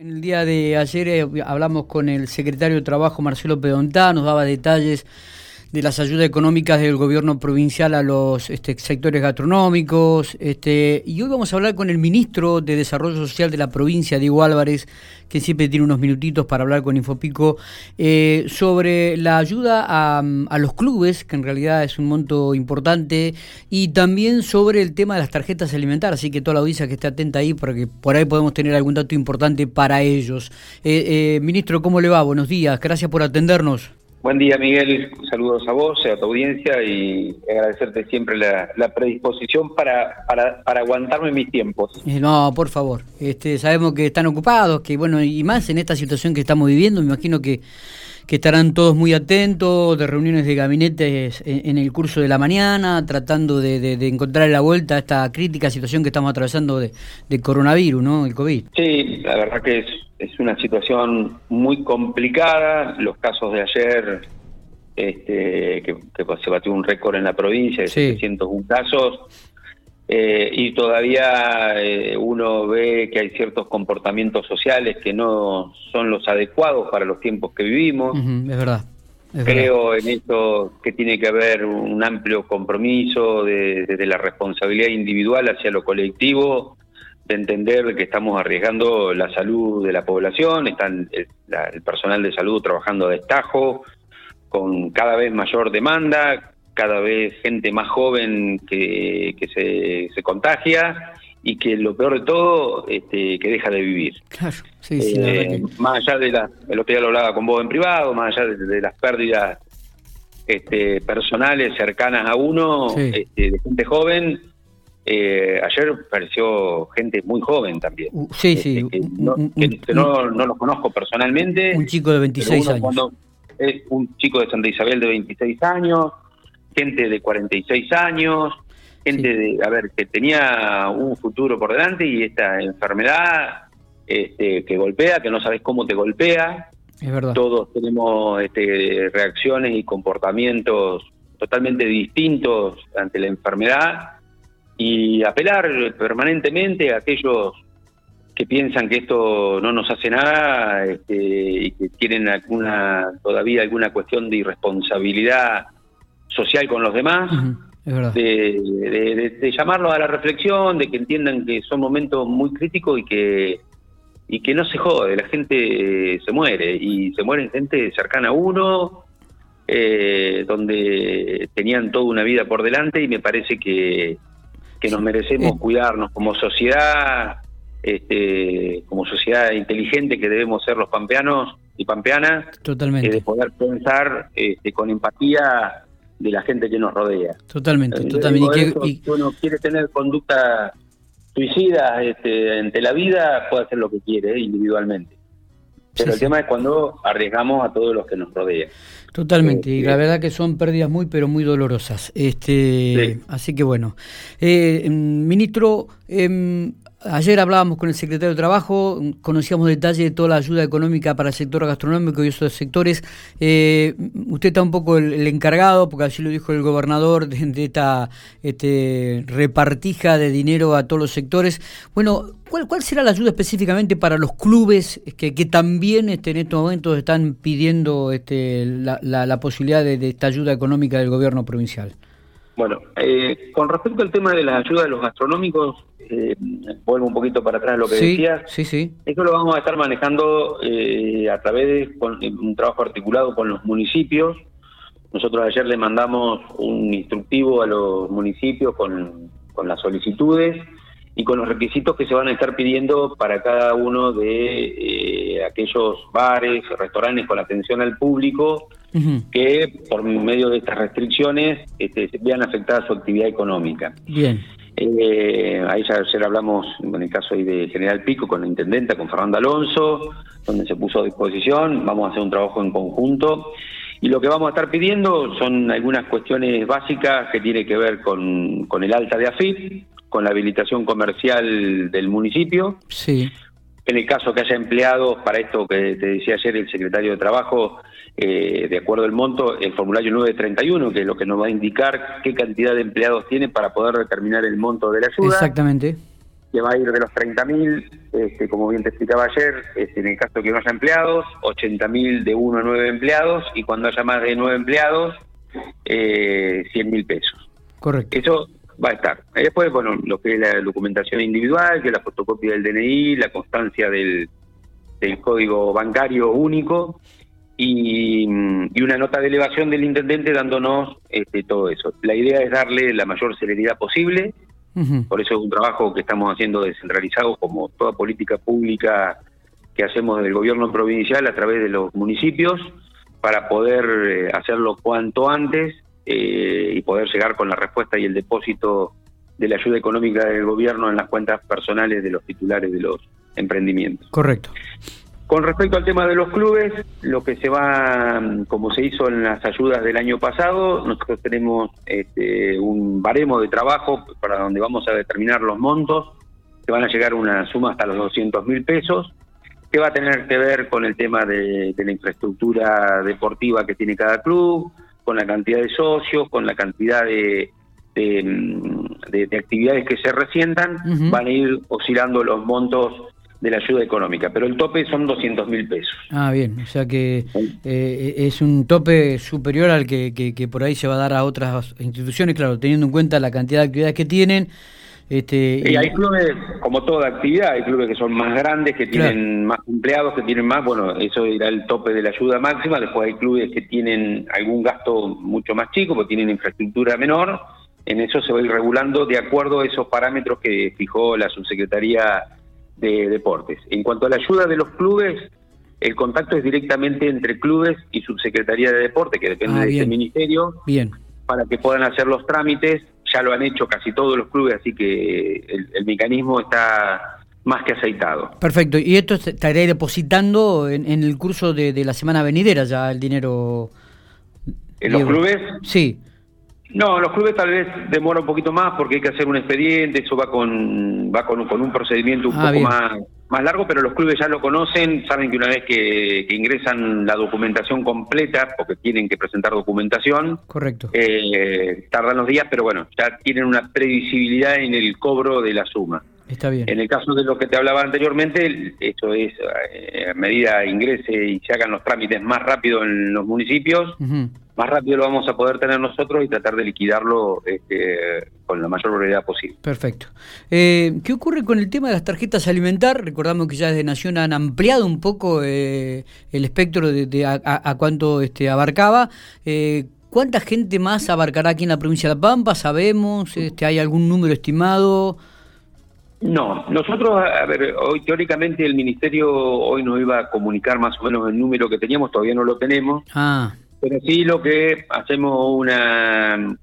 En el día de ayer eh, hablamos con el secretario de Trabajo, Marcelo Pedontá, nos daba detalles de las ayudas económicas del gobierno provincial a los este, sectores gastronómicos. Este, y hoy vamos a hablar con el ministro de Desarrollo Social de la provincia, Diego Álvarez, que siempre tiene unos minutitos para hablar con Infopico, eh, sobre la ayuda a, los clubes, que en realidad es un monto importante, y también sobre el tema de las tarjetas alimentarias. Así que toda la audiencia que esté atenta ahí, porque por ahí podemos tener algún dato importante para ellos. Eh, eh, ministro, ¿cómo le va? Buenos días. Gracias por atendernos. Buen día, Miguel. Saludos a vos, a tu audiencia y agradecerte siempre la, la predisposición para, para, para, aguantarme mis tiempos. No, por favor. Este, sabemos que están ocupados, que bueno, y más en esta situación que estamos viviendo, me imagino que, que estarán todos muy atentos de reuniones de gabinetes en, en el curso de la mañana, tratando de, de, de, encontrar la vuelta a esta crítica situación que estamos atravesando de, de coronavirus, ¿no? El COVID. Sí, la verdad que es es una situación muy complicada. Los casos de ayer, este, que, que se batió un récord en la provincia de sí. 701 casos, eh, y todavía eh, uno ve que hay ciertos comportamientos sociales que no son los adecuados para los tiempos que vivimos. Uh -huh, es verdad. Es Creo verdad. en esto que tiene que haber un amplio compromiso de, de, de la responsabilidad individual hacia lo colectivo de entender que estamos arriesgando la salud de la población, están el, la, el, personal de salud trabajando a destajo, con cada vez mayor demanda, cada vez gente más joven que, que se, se, contagia y que lo peor de todo, este, que deja de vivir. Claro, sí, sí, eh, que... Más allá de la, el otro día lo hablaba con vos en privado, más allá de, de las pérdidas este, personales cercanas a uno, sí. este, de gente joven, eh, ayer apareció gente muy joven también. Uh, sí, sí. Este, que no, que no, no, los conozco personalmente. Un chico de 26 años. Es un chico de Santa Isabel de 26 años, gente de 46 años, gente sí. de, a ver, que tenía un futuro por delante y esta enfermedad este, que golpea, que no sabes cómo te golpea. Es verdad. Todos tenemos este, reacciones y comportamientos totalmente distintos ante la enfermedad y apelar permanentemente a aquellos que piensan que esto no nos hace nada este, y que tienen alguna todavía alguna cuestión de irresponsabilidad social con los demás, uh -huh, de, de, de, de, llamarlos a la reflexión, de que entiendan que son momentos muy críticos y que y que no se jode, la gente se muere y se muere gente cercana a uno, eh, donde tenían toda una vida por delante y me parece que que nos merecemos eh. cuidarnos como sociedad, este, como sociedad inteligente que debemos ser los pampeanos y pampeanas, Totalmente. Eh, de poder pensar este, con empatía de la gente que nos rodea. Totalmente, Entonces, totalmente. Eso, y si uno quiere tener conducta suicida este, ante la vida, puede hacer lo que quiere eh, individualmente. Pero sí, el sí. tema es cuando arriesgamos a todos los que nos rodean. Totalmente, y la verdad que son pérdidas muy, pero muy dolorosas. Este, sí. Así que bueno. Eh, ministro, eh, Ayer hablábamos con el secretario de Trabajo, conocíamos detalles de toda la ayuda económica para el sector gastronómico y esos sectores. Eh, usted está un poco el, encargado, porque así lo dijo el gobernador, de, de esta este, repartija de dinero a todos los sectores. Bueno, ¿cuál, cuál será la ayuda específicamente para los clubes que, también este, en estos momentos están pidiendo este, la, la, posibilidad de esta ayuda económica del gobierno provincial? Bueno, eh, con respecto al tema de la ayuda de los gastronómicos, eh, vuelvo un poquito para atrás a lo que sí, decías. Sí, sí. Eso lo vamos a estar manejando eh, a través de con, un trabajo articulado con los municipios. Nosotros ayer le mandamos un instructivo a los municipios con, con las solicitudes y con los requisitos que se van a estar pidiendo para cada uno de eh, aquellos bares, restaurantes con atención al público uh -huh. que por medio de estas restricciones este, vean afectada su actividad económica. Bien. Eh, ahí ya ayer hablamos, en el caso ahí de General Pico, con la intendenta, con Fernando Alonso, donde se puso a disposición, vamos a hacer un trabajo en conjunto. Y lo que vamos a estar pidiendo son algunas cuestiones básicas que tienen que ver con, con el alta de AFIP, con la habilitación comercial del municipio. Sí. En el caso que haya empleados, para esto que te decía ayer el secretario de Trabajo, eh, de acuerdo al monto, el formulario 931, que es lo que nos va a indicar qué cantidad de empleados tiene para poder determinar el monto de la ayuda. Exactamente. que va a ir de los 30.000, este, como bien te explicaba ayer, este, en el caso que no haya empleados, 80.000 de 1 a 9 empleados, y cuando haya más de 9 empleados, eh, 100.000 pesos. Correcto. Eso va a estar. Después, bueno, lo que es la documentación individual, que es la fotocopia del DNI, la constancia del, del código bancario único, y, y, una nota de elevación del intendente dándonos este, todo eso. La idea es darle la mayor celeridad posible, por eso es un trabajo que estamos haciendo descentralizado, como toda política pública que hacemos del gobierno provincial a través de los municipios, para poder eh, hacerlo cuanto antes eh, y poder llegar con la respuesta y el depósito de la ayuda económica del gobierno en las cuentas personales de los titulares de los emprendimientos. Correcto. Con respecto al tema de los clubes, lo que se va, como se hizo en las ayudas del año pasado, nosotros tenemos este, un baremo de trabajo para donde vamos a determinar los montos, que van a llegar una suma hasta los 200 mil pesos, que va a tener que ver con el tema de, la infraestructura deportiva que tiene cada club, con la cantidad de socios, con la cantidad de, de, actividades que se resientan, van a ir oscilando los montos de la ayuda económica, pero el tope son 200 mil pesos. Ah, bien, o sea que eh, es un tope superior al que, que, por ahí se va a dar a otras instituciones, claro, teniendo en cuenta la cantidad de actividades que tienen. Este, y hay clubes, como toda actividad, hay clubes que son más grandes, que tienen más empleados, que tienen más, bueno, eso irá el tope de la ayuda máxima, después hay clubes que tienen algún gasto mucho más chico, porque tienen infraestructura menor, en eso se va a ir regulando de acuerdo a esos parámetros que fijó la subsecretaría de deportes. En cuanto a la ayuda de los clubes, el contacto es directamente entre clubes y subsecretaría de deporte, que depende ah, de ese ministerio, bien. Para que puedan hacer los trámites. Ya lo han hecho casi todos los clubes, así que el, mecanismo está más que aceitado. Perfecto. ¿Y esto estaría depositando en, el curso de, la semana venidera ya el dinero? ¿En los clubes? Sí. No, los clubes tal vez demora un poquito más porque hay que hacer un expediente, eso va con va con, un procedimiento un ah, poco más, más largo, pero los clubes ya lo conocen, saben que una vez que, ingresan la documentación completa, porque tienen que presentar documentación, correcto, eh, tardan los días, pero bueno, ya tienen una previsibilidad en el cobro de la suma. Está bien. En el caso de lo que te hablaba anteriormente, esto es eh, a medida ingrese y se hagan los trámites más rápido en los municipios más rápido lo vamos a poder tener nosotros y tratar de liquidarlo este, con la mayor brevedad posible. Perfecto. Eh, ¿Qué ocurre con el tema de las tarjetas alimentar? Recordamos que ya desde Nación han ampliado un poco eh, el espectro de, a, cuánto este, abarcaba. Eh, ¿Cuánta gente más abarcará aquí en la provincia de La Pampa? ¿Sabemos? Este, ¿Hay algún número estimado? No, nosotros, a ver, hoy teóricamente el Ministerio hoy nos iba a comunicar más o menos el número que teníamos, todavía no lo tenemos. Ah. Pero sí lo que hacemos una,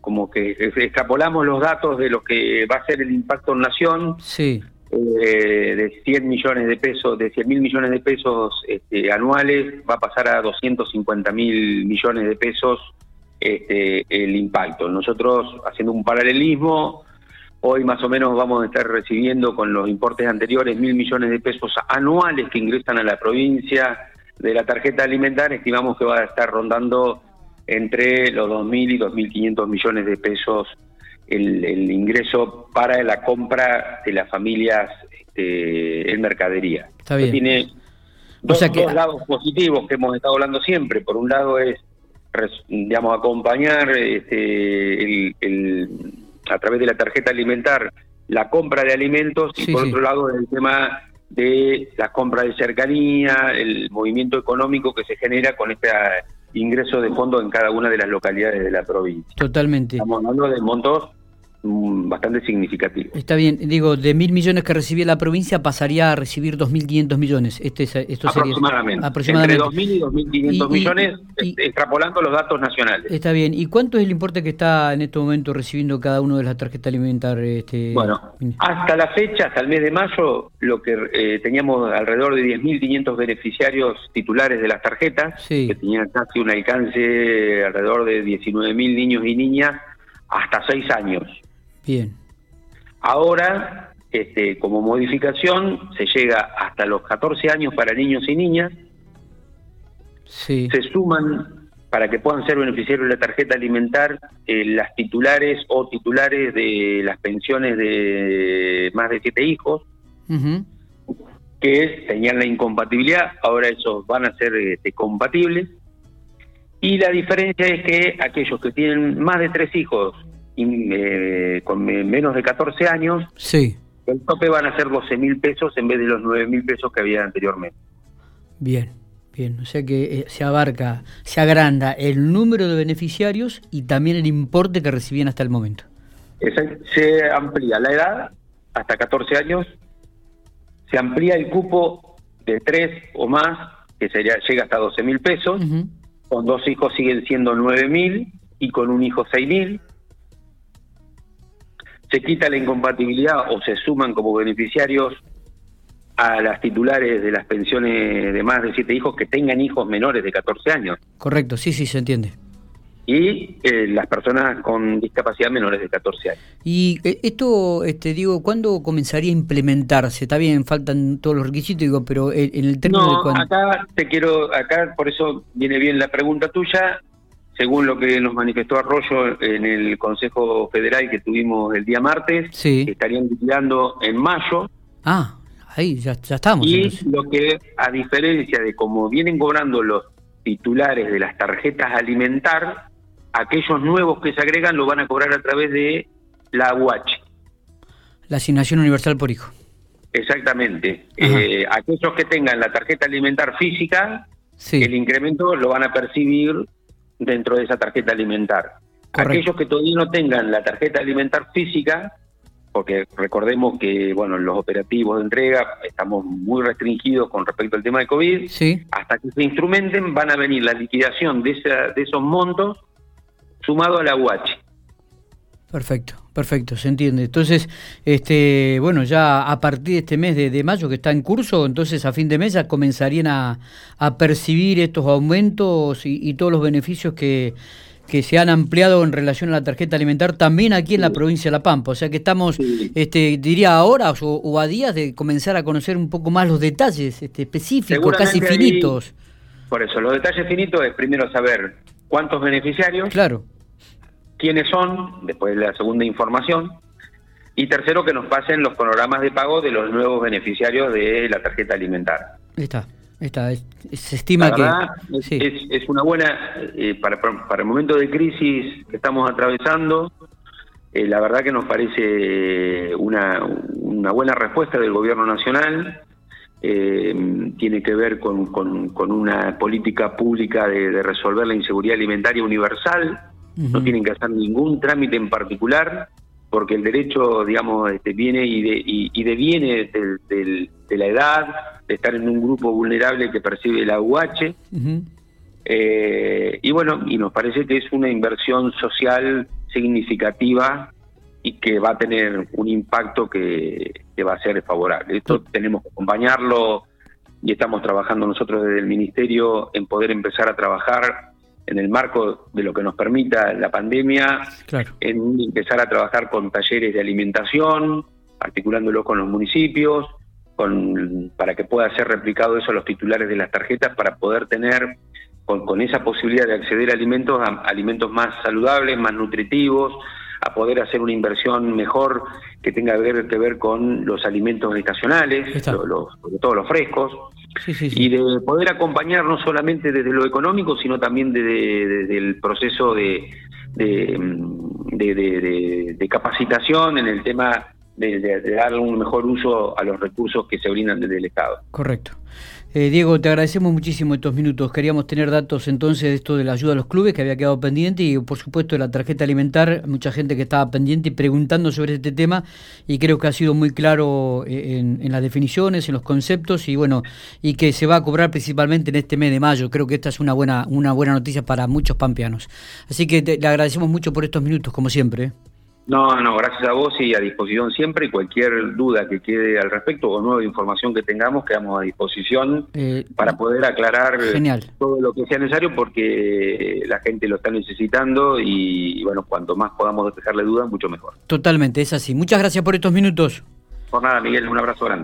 como, que extrapolamos los datos de lo que va a ser el impacto en nación. Sí. Eh, de 100 millones de pesos, de 100 mil millones de pesos este, anuales, va a pasar a 250 mil millones de pesos este, el impacto. Nosotros, haciendo un paralelismo, hoy más o menos vamos a estar recibiendo con los importes anteriores mil millones de pesos anuales que ingresan a la provincia de la tarjeta alimentar estimamos que va a estar rondando entre los 2.000 y 2.500 millones de pesos el, ingreso para la compra de las familias este, en mercadería. Está bien. Tiene dos, lados positivos que hemos estado hablando siempre. Por un lado es, digamos, acompañar este, el, a través de la tarjeta alimentar la compra de alimentos y por otro lado el tema de las compras de cercanía, el movimiento económico que se genera con este ingreso de fondos en cada una de las localidades de la provincia. Totalmente. Estamos hablando de montos bastante significativo. Está bien, digo, de mil millones que recibía la provincia pasaría a recibir 2.500 millones. Este, esto aproximadamente. aproximadamente. Entre 2.000 y 2.500 millones, extrapolando los datos nacionales. Está bien. ¿Y cuánto es el importe que está en este momento recibiendo cada uno de las tarjetas alimentarias? Este... Bueno, hasta la fecha, hasta el mes de mayo, lo que eh, teníamos alrededor de 10.500 beneficiarios titulares de las tarjetas, que tenían casi un alcance alrededor de 19.000 niños y niñas hasta 6 años. Bien. Ahora, este, como modificación, se llega hasta los 14 años para niños y niñas. Sí. Se suman para que puedan ser beneficiarios de la tarjeta alimentar eh, las titulares o titulares de las pensiones de más de siete hijos, que tenían la incompatibilidad, ahora esos van a ser este, compatibles. Y la diferencia es que aquellos que tienen más de tres hijos eh, con menos de 14 años, sí. el tope van a ser 12 mil pesos en vez de los 9 mil pesos que había anteriormente. Bien. Bien, o sea que eh, se abarca, se agranda el número de beneficiarios y también el importe que recibían hasta el momento. Se amplía la edad hasta 14 años, se amplía el cupo de 3 o más, que sería llega hasta 12 mil pesos, con dos hijos siguen siendo 9 mil y con un hijo 6 mil. Se quita la incompatibilidad o se suman como beneficiarios a las titulares de las pensiones de más de siete hijos que tengan hijos menores de 14 años. Correcto, sí, sí, se entiende. Y eh, las personas con discapacidad menores de 14 años. Y eh, esto, este, digo, ¿cuándo comenzaría a implementarse? Está bien, faltan todos los requisitos, digo, pero en el término de acá te quiero, acá por eso viene bien la pregunta tuya. Según lo que nos manifestó Arroyo en el Consejo Federal que tuvimos el día martes, sí. estarían liquidando en mayo. Ah, ahí ya, estamos. Y lo que, a diferencia de cómo vienen cobrando los titulares de las tarjetas alimentar, aquellos nuevos que se agregan lo van a cobrar a través de la UH. La asignación universal por hijo. Exactamente. Eh, aquellos que tengan la tarjeta alimentar física, el incremento lo van a percibir dentro de esa tarjeta alimentar. Aquellos que todavía no tengan la tarjeta alimentar física, porque recordemos que bueno los operativos de entrega estamos muy restringidos con respecto al tema de COVID, sí. hasta que se instrumenten van a venir la liquidación de, esa, de esos montos sumado a la UH. Perfecto, perfecto, se entiende. Entonces, este, bueno, ya a partir de este mes de, mayo que está en curso, entonces a fin de mes ya comenzarían a, percibir estos aumentos y todos los beneficios que, que se han ampliado en relación a la tarjeta alimentar también aquí en la provincia de La Pampa. O sea que estamos, este, diría ahora o, a días de comenzar a conocer un poco más los detalles este, específicos, casi finitos. por eso, los detalles finitos es primero saber cuántos beneficiarios, claro. Quiénes son, después la segunda información, y tercero que nos pasen los panoramas de pago de los nuevos beneficiarios de la tarjeta alimentar. Está. Está, se estima que es, una buena eh, para, para el momento de crisis que estamos atravesando. Eh, la verdad que nos parece una, una buena respuesta del gobierno nacional. Eh, tiene que ver con, con, una política pública de, resolver la inseguridad alimentaria universal. No tienen que hacer ningún trámite en particular porque el derecho, digamos, este, viene y, de, y, deviene de, la edad, de estar en un grupo vulnerable que percibe la UH. Eh, y bueno, y nos parece que es una inversión social significativa y que va a tener un impacto que, que va a ser favorable. Esto tenemos que acompañarlo y estamos trabajando nosotros desde el Ministerio en poder empezar a trabajar en el marco de lo que nos permita la pandemia, en empezar a trabajar con talleres de alimentación, articulándolo con los municipios, con, para que pueda ser replicado eso a los titulares de las tarjetas, para poder tener con, esa posibilidad de acceder a alimentos, a alimentos más saludables, más nutritivos, a poder hacer una inversión mejor que tenga que ver, que ver con los alimentos estacionales, los, sobre todo los frescos, y de poder acompañar no solamente desde lo económico, sino también desde, el proceso de, de, capacitación en el tema de, de, darle un mejor uso a los recursos que se brindan desde el Estado. Correcto. Eh, Diego, te agradecemos muchísimo estos minutos. Queríamos tener datos entonces de esto de la ayuda a los clubes que había quedado pendiente y por supuesto de la tarjeta alimentar, mucha gente que estaba pendiente y preguntando sobre este tema y creo que ha sido muy claro eh, en, las definiciones, en los conceptos y bueno, y que se va a cobrar principalmente en este mes de mayo. Creo que esta es una buena, una buena noticia para muchos pampeanos. Así que te, le agradecemos mucho por estos minutos, como siempre. No, no, gracias a vos y a disposición siempre y cualquier duda que quede al respecto o nueva información que tengamos, quedamos a disposición eh, para poder aclarar todo lo que sea necesario porque la gente lo está necesitando y, bueno, cuanto más podamos despejarle dudas, mucho mejor. Totalmente, es así. Muchas gracias por estos minutos. Por nada, Miguel, un abrazo grande.